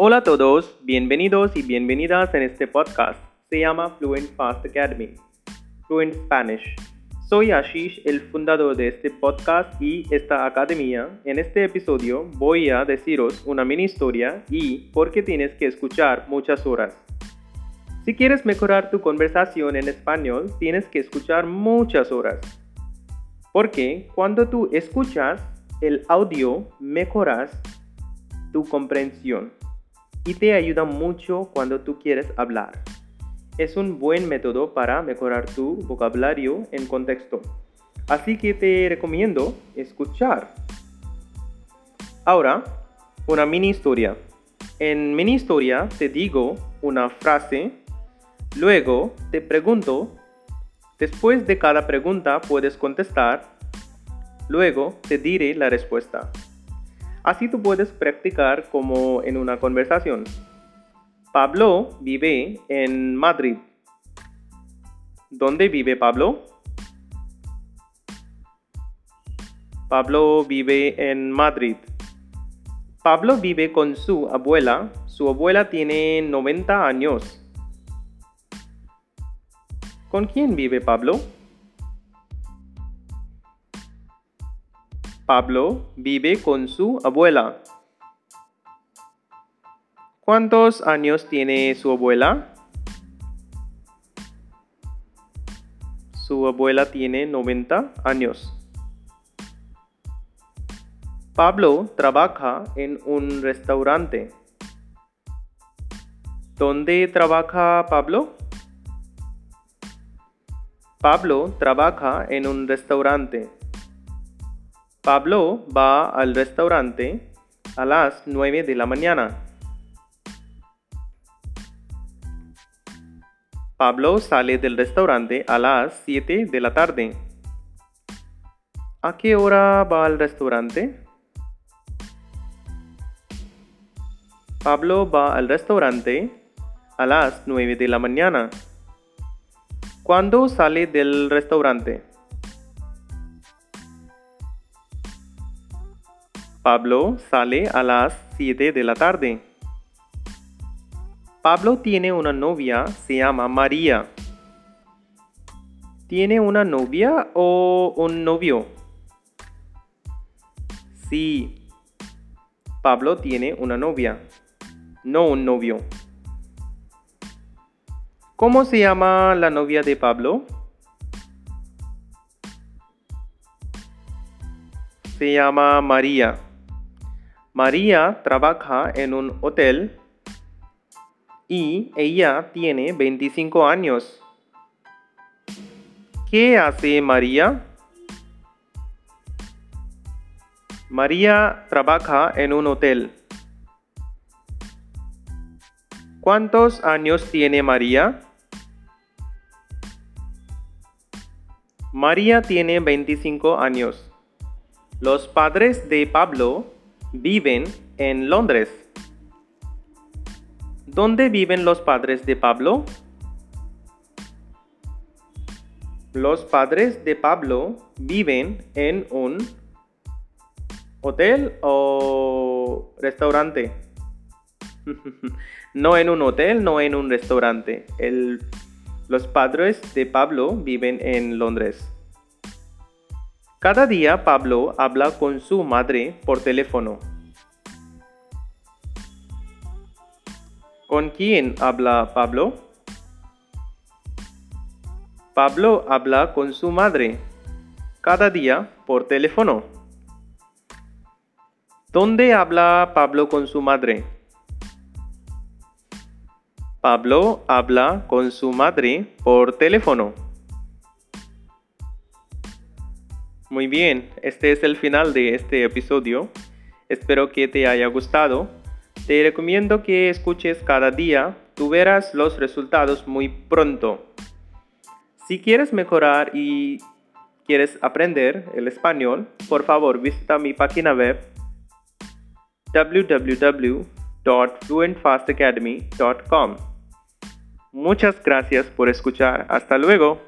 Hola a todos, bienvenidos y bienvenidas en este podcast. Se llama Fluent Fast Academy, Fluent Spanish. Soy Ashish, el fundador de este podcast y esta academia. En este episodio voy a deciros una mini historia y por qué tienes que escuchar muchas horas. Si quieres mejorar tu conversación en español, tienes que escuchar muchas horas. Porque cuando tú escuchas el audio, mejoras tu comprensión y te ayuda mucho cuando tú quieres hablar. Es un buen método para mejorar tu vocabulario en contexto. Así que te recomiendo escuchar. Ahora, una mini historia. En mini historia te digo una frase, luego te pregunto, después de cada pregunta puedes contestar, luego te diré la respuesta. Así tú puedes practicar como en una conversación. Pablo vive en Madrid. ¿Dónde vive Pablo? Pablo vive en Madrid. Pablo vive con su abuela. Su abuela tiene 90 años. ¿Con quién vive Pablo? Pablo vive con su abuela. ¿Cuántos años tiene su abuela? Su abuela tiene 90 años. Pablo trabaja en un restaurante. ¿Dónde trabaja Pablo? Pablo trabaja en un restaurante. Pablo va al restaurante a las 9 de la mañana. Pablo sale del restaurante a las 7 de la tarde. ¿A qué hora va al restaurante? Pablo va al restaurante a las 9 de la mañana. ¿Cuándo sale del restaurante? Pablo sale a las 7 de la tarde. Pablo tiene una novia, se llama María. ¿Tiene una novia o un novio? Sí. Pablo tiene una novia, no un novio. ¿Cómo se llama la novia de Pablo? Se llama María. María trabaja en un hotel y ella tiene 25 años. ¿Qué hace María? María trabaja en un hotel. ¿Cuántos años tiene María? María tiene 25 años. Los padres de Pablo viven en Londres. ¿Dónde viven los padres de Pablo? Los padres de Pablo viven en un hotel o restaurante. no en un hotel, no en un restaurante. los padres de Pablo viven en Londres. Cada día Pablo habla con su madre por teléfono. ¿Con quién habla Pablo? Pablo habla con su madre cada día por teléfono. ¿Dónde habla Pablo con su madre? Pablo habla con su madre por teléfono. Muy bien, este es el final de este episodio. Espero que te haya gustado. Te recomiendo que escuches cada día. Tú verás los resultados muy pronto. Si quieres mejorar y quieres aprender el español, por favor visita mi página web www.fluentfastacademy.com. Muchas gracias por escuchar. Hasta luego.